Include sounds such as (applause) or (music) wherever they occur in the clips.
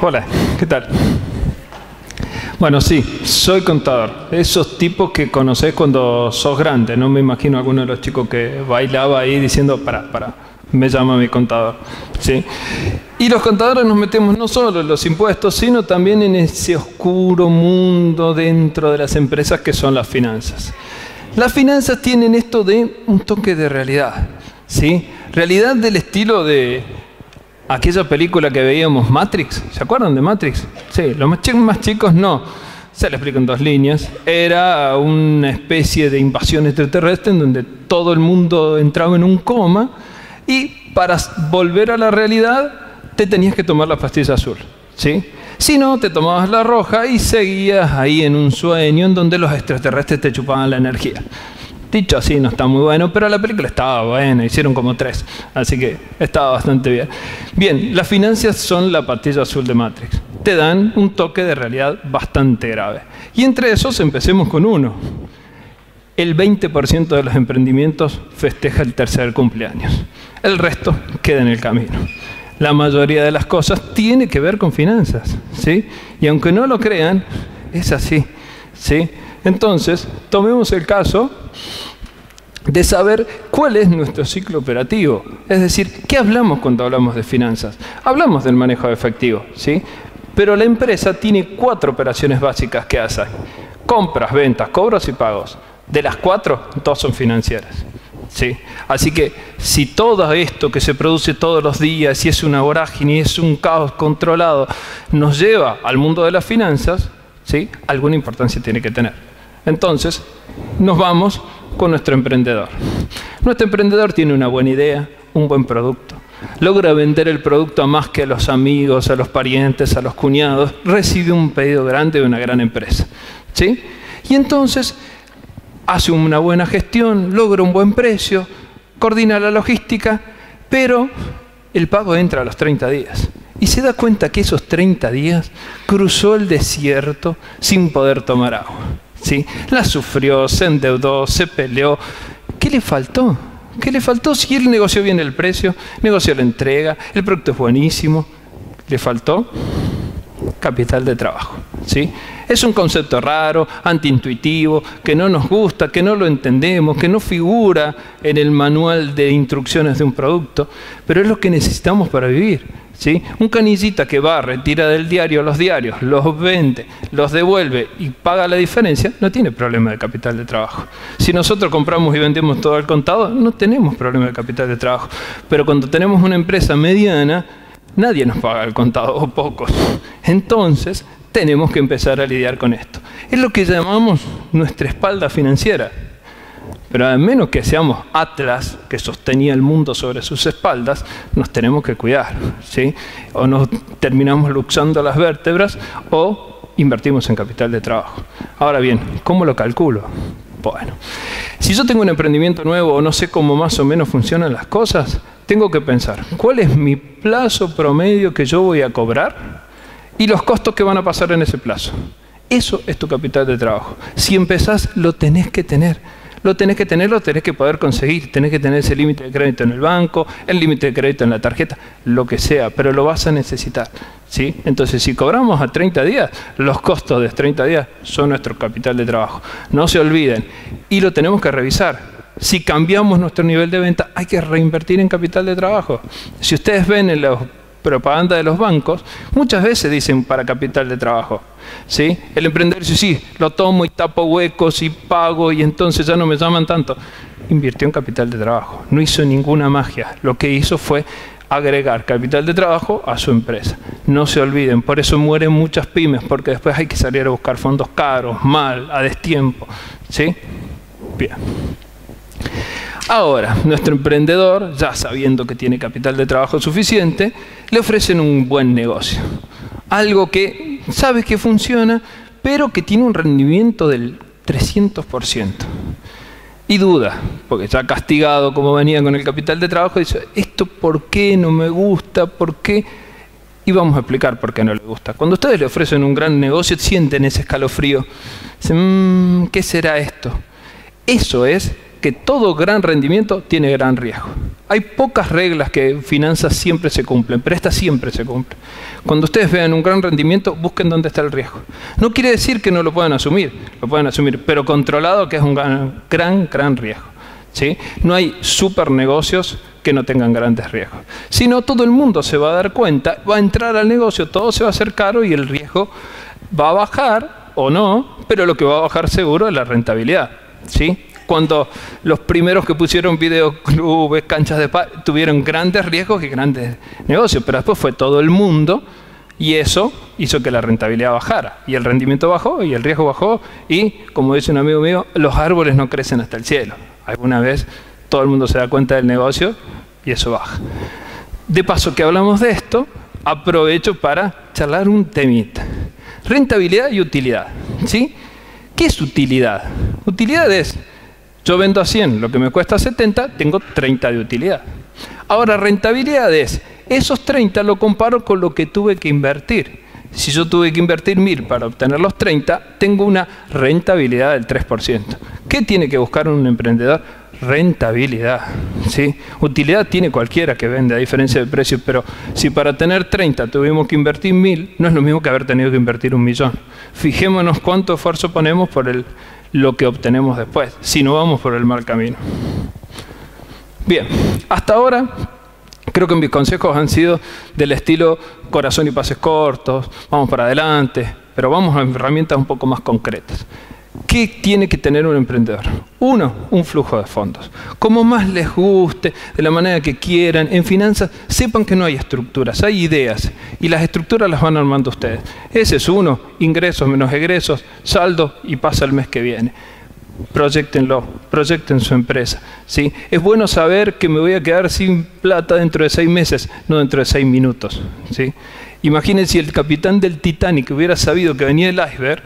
Hola, ¿qué tal? Bueno, sí, soy contador. Esos tipos que conocés cuando sos grande. No me imagino alguno de los chicos que bailaba ahí diciendo, para, para, me llama mi contador. ¿Sí? Y los contadores nos metemos no solo en los impuestos, sino también en ese oscuro mundo dentro de las empresas que son las finanzas. Las finanzas tienen esto de un toque de realidad. ¿sí? Realidad del estilo de aquella película que veíamos, Matrix. ¿Se acuerdan de Matrix? Sí, los más chicos, más chicos no. Se le explico en dos líneas. Era una especie de invasión extraterrestre en donde todo el mundo entraba en un coma y para volver a la realidad te tenías que tomar la pastilla azul. ¿sí? Si no, te tomabas la roja y seguías ahí en un sueño en donde los extraterrestres te chupaban la energía. Dicho así, no está muy bueno, pero la película estaba buena, hicieron como tres, así que estaba bastante bien. Bien, las finanzas son la pastilla azul de Matrix. Te dan un toque de realidad bastante grave. Y entre esos empecemos con uno. El 20% de los emprendimientos festeja el tercer cumpleaños. El resto queda en el camino. La mayoría de las cosas tiene que ver con finanzas, ¿sí? Y aunque no lo crean, es así, ¿sí? Entonces, tomemos el caso de saber cuál es nuestro ciclo operativo. Es decir, ¿qué hablamos cuando hablamos de finanzas? Hablamos del manejo de efectivo, ¿sí? Pero la empresa tiene cuatro operaciones básicas que hace. Compras, ventas, cobros y pagos. De las cuatro, dos son financieras. ¿sí? Así que si todo esto que se produce todos los días, si es una vorágine, es un caos controlado, nos lleva al mundo de las finanzas, ¿sí? alguna importancia tiene que tener. Entonces, nos vamos con nuestro emprendedor. Nuestro emprendedor tiene una buena idea, un buen producto. Logra vender el producto a más que a los amigos, a los parientes, a los cuñados. Recibe un pedido grande de una gran empresa. ¿sí? Y entonces hace una buena gestión, logra un buen precio, coordina la logística, pero el pago entra a los 30 días. Y se da cuenta que esos 30 días cruzó el desierto sin poder tomar agua. ¿Sí? La sufrió, se endeudó, se peleó. ¿Qué le faltó? ¿Qué le faltó si él negoció bien el precio, negoció la entrega, el producto es buenísimo? Le faltó capital de trabajo. ¿sí? Es un concepto raro, antiintuitivo, que no nos gusta, que no lo entendemos, que no figura en el manual de instrucciones de un producto, pero es lo que necesitamos para vivir. ¿Sí? Un canillita que va, retira del diario los diarios, los vende, los devuelve y paga la diferencia, no tiene problema de capital de trabajo. Si nosotros compramos y vendemos todo al contado, no tenemos problema de capital de trabajo. Pero cuando tenemos una empresa mediana, nadie nos paga el contado, o pocos. Entonces, tenemos que empezar a lidiar con esto. Es lo que llamamos nuestra espalda financiera. Pero a menos que seamos Atlas, que sostenía el mundo sobre sus espaldas, nos tenemos que cuidar. ¿sí? O nos terminamos luxando las vértebras o invertimos en capital de trabajo. Ahora bien, ¿cómo lo calculo? Bueno, si yo tengo un emprendimiento nuevo o no sé cómo más o menos funcionan las cosas, tengo que pensar, ¿cuál es mi plazo promedio que yo voy a cobrar y los costos que van a pasar en ese plazo? Eso es tu capital de trabajo. Si empezás, lo tenés que tener lo tenés que tener, lo tenés que poder conseguir, tenés que tener ese límite de crédito en el banco, el límite de crédito en la tarjeta, lo que sea, pero lo vas a necesitar. ¿sí? Entonces, si cobramos a 30 días, los costos de 30 días son nuestro capital de trabajo. No se olviden. Y lo tenemos que revisar. Si cambiamos nuestro nivel de venta, hay que reinvertir en capital de trabajo. Si ustedes ven en los propaganda de los bancos, muchas veces dicen para capital de trabajo. ¿sí? El emprendedor dice, sí, lo tomo y tapo huecos y pago y entonces ya no me llaman tanto. Invirtió en capital de trabajo, no hizo ninguna magia. Lo que hizo fue agregar capital de trabajo a su empresa. No se olviden, por eso mueren muchas pymes, porque después hay que salir a buscar fondos caros, mal, a destiempo. ¿sí? Bien. Ahora, (laughs) nuestro emprendedor, ya sabiendo que tiene capital de trabajo suficiente, le ofrecen un buen negocio. Algo que sabe que funciona, pero que tiene un rendimiento del 300%. Y duda, porque ya castigado como venía con el capital de trabajo, dice, ¿esto por qué no me gusta? ¿Por qué? Y vamos a explicar por qué no le gusta. Cuando ustedes le ofrecen un gran negocio, sienten ese escalofrío. Dicen, mm, ¿qué será esto? Eso es que todo gran rendimiento tiene gran riesgo. Hay pocas reglas que en finanzas siempre se cumplen, pero esta siempre se cumple. Cuando ustedes vean un gran rendimiento, busquen dónde está el riesgo. No quiere decir que no lo puedan asumir, lo pueden asumir, pero controlado que es un gran, gran, gran riesgo. ¿sí? No hay super negocios que no tengan grandes riesgos. Si no, todo el mundo se va a dar cuenta, va a entrar al negocio, todo se va a hacer caro y el riesgo va a bajar o no, pero lo que va a bajar seguro es la rentabilidad. ¿sí? Cuando los primeros que pusieron videoclubes, canchas de paz, tuvieron grandes riesgos y grandes negocios, pero después fue todo el mundo y eso hizo que la rentabilidad bajara. Y el rendimiento bajó y el riesgo bajó y, como dice un amigo mío, los árboles no crecen hasta el cielo. Alguna vez todo el mundo se da cuenta del negocio y eso baja. De paso que hablamos de esto, aprovecho para charlar un temita. Rentabilidad y utilidad. ¿sí? ¿Qué es utilidad? Utilidad es, yo vendo a 100, lo que me cuesta 70, tengo 30 de utilidad. Ahora, rentabilidad es, esos 30 lo comparo con lo que tuve que invertir. Si yo tuve que invertir 1000 para obtener los 30, tengo una rentabilidad del 3%. ¿Qué tiene que buscar un emprendedor? rentabilidad. ¿sí? Utilidad tiene cualquiera que vende, a diferencia del precio, pero si para tener 30 tuvimos que invertir 1000, no es lo mismo que haber tenido que invertir un millón. Fijémonos cuánto esfuerzo ponemos por el, lo que obtenemos después, si no vamos por el mal camino. Bien, hasta ahora creo que mis consejos han sido del estilo corazón y pases cortos, vamos para adelante, pero vamos a herramientas un poco más concretas. ¿Qué tiene que tener un emprendedor? Uno, un flujo de fondos. Como más les guste, de la manera que quieran, en finanzas, sepan que no hay estructuras, hay ideas. Y las estructuras las van armando ustedes. Ese es uno, ingresos menos egresos, saldo y pasa el mes que viene. Proyectenlo, proyecten su empresa. ¿sí? Es bueno saber que me voy a quedar sin plata dentro de seis meses, no dentro de seis minutos. ¿sí? Imaginen si el capitán del Titanic hubiera sabido que venía el iceberg,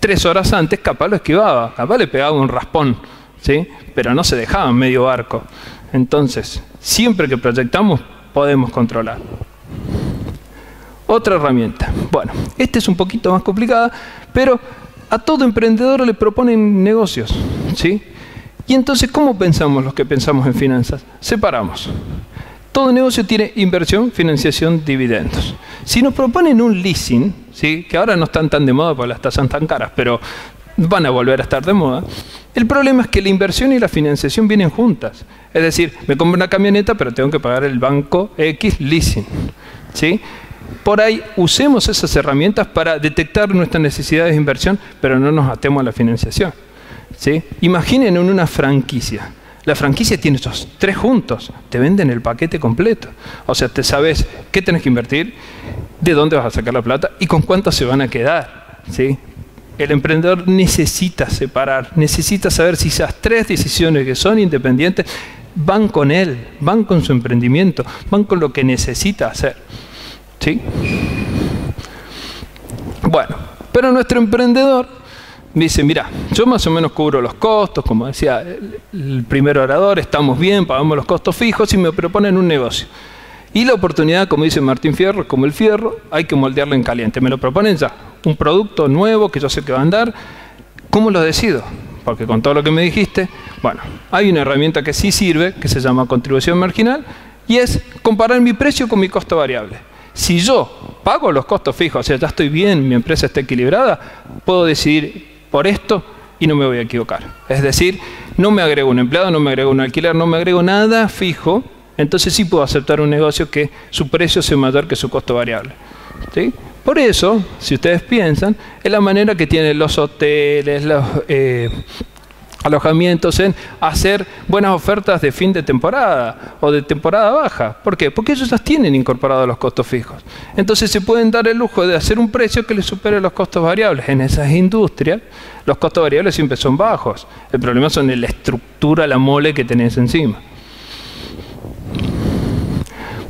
tres horas antes, capaz lo esquivaba, capaz le pegaba un raspón, ¿sí? pero no se dejaba en medio barco. Entonces, siempre que proyectamos, podemos controlar. Otra herramienta. Bueno, esta es un poquito más complicada, pero a todo emprendedor le proponen negocios. ¿sí? Y entonces, ¿cómo pensamos los que pensamos en finanzas? Separamos. Todo negocio tiene inversión, financiación, dividendos. Si nos proponen un leasing, ¿sí? que ahora no están tan de moda porque las tasas tan caras, pero van a volver a estar de moda, el problema es que la inversión y la financiación vienen juntas. Es decir, me compro una camioneta, pero tengo que pagar el banco X leasing. ¿sí? Por ahí usemos esas herramientas para detectar nuestras necesidades de inversión, pero no nos atemos a la financiación. ¿sí? Imaginen en una franquicia. La franquicia tiene estos tres juntos, te venden el paquete completo. O sea, te sabes qué tenés que invertir, de dónde vas a sacar la plata y con cuánto se van a quedar. ¿sí? El emprendedor necesita separar, necesita saber si esas tres decisiones que son independientes van con él, van con su emprendimiento, van con lo que necesita hacer. ¿Sí? Bueno, pero nuestro emprendedor dice, mira, yo más o menos cubro los costos, como decía el primer orador, estamos bien, pagamos los costos fijos y me proponen un negocio. Y la oportunidad, como dice Martín Fierro, como el fierro, hay que moldearlo en caliente. Me lo proponen ya, un producto nuevo que yo sé que va a andar. ¿Cómo lo decido? Porque con todo lo que me dijiste, bueno, hay una herramienta que sí sirve, que se llama contribución marginal, y es comparar mi precio con mi costo variable. Si yo pago los costos fijos, o sea, ya estoy bien, mi empresa está equilibrada, puedo decidir por esto y no me voy a equivocar. Es decir, no me agrego un empleado, no me agrego un alquiler, no me agrego nada fijo, entonces sí puedo aceptar un negocio que su precio sea mayor que su costo variable. Por eso, si ustedes piensan, es la manera que tienen los hoteles, los eh, alojamientos en hacer buenas ofertas de fin de temporada o de temporada baja. ¿Por qué? Porque ellos ya tienen incorporados los costos fijos. Entonces se pueden dar el lujo de hacer un precio que les supere los costos variables. En esas industrias los costos variables siempre son bajos. El problema son la estructura, la mole que tenés encima.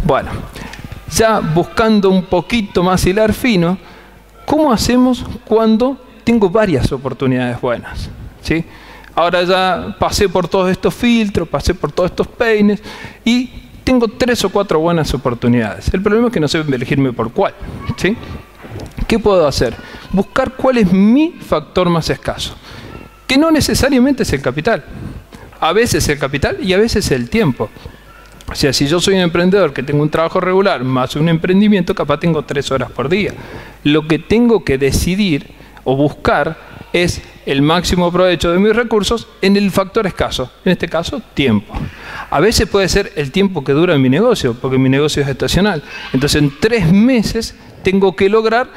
Bueno, ya buscando un poquito más hilar fino, ¿cómo hacemos cuando tengo varias oportunidades buenas? ¿Sí? Ahora ya pasé por todos estos filtros, pasé por todos estos peines y tengo tres o cuatro buenas oportunidades. El problema es que no sé elegirme por cuál. ¿Qué puedo hacer? Buscar cuál es mi factor más escaso. Que no necesariamente es el capital. A veces el capital y a veces el tiempo. O sea, si yo soy un emprendedor que tengo un trabajo regular más un emprendimiento, capaz tengo tres horas por día. Lo que tengo que decidir o buscar es el máximo provecho de mis recursos en el factor escaso, en este caso tiempo. A veces puede ser el tiempo que dura mi negocio, porque mi negocio es estacional. Entonces en tres meses tengo que lograr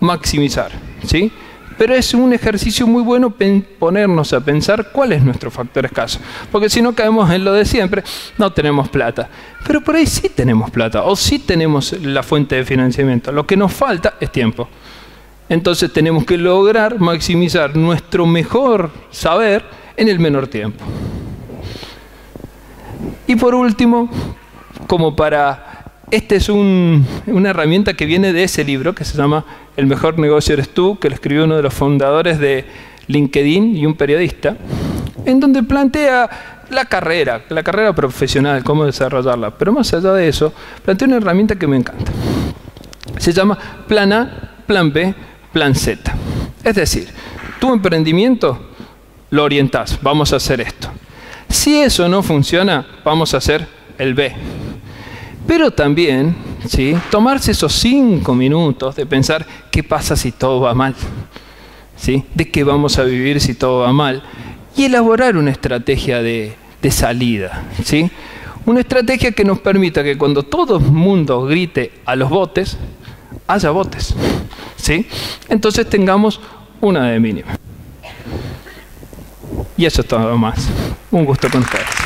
maximizar. ¿sí? Pero es un ejercicio muy bueno ponernos a pensar cuál es nuestro factor escaso. Porque si no caemos en lo de siempre, no tenemos plata. Pero por ahí sí tenemos plata o sí tenemos la fuente de financiamiento. Lo que nos falta es tiempo. Entonces tenemos que lograr maximizar nuestro mejor saber en el menor tiempo. Y por último, como para... Esta es una herramienta que viene de ese libro que se llama El mejor negocio eres tú, que lo escribió uno de los fundadores de LinkedIn y un periodista, en donde plantea la carrera, la carrera profesional, cómo desarrollarla. Pero más allá de eso, plantea una herramienta que me encanta. Se llama Plan A, Plan B, Plan Z. Es decir, tu emprendimiento lo orientas, vamos a hacer esto. Si eso no funciona, vamos a hacer el B. Pero también, ¿sí? tomarse esos cinco minutos de pensar qué pasa si todo va mal. ¿Sí? ¿De qué vamos a vivir si todo va mal? Y elaborar una estrategia de, de salida. ¿sí? Una estrategia que nos permita que cuando todo el mundo grite a los botes, haya botes. ¿sí? Entonces tengamos una de mínima. Y eso es todo más. Un gusto con ustedes.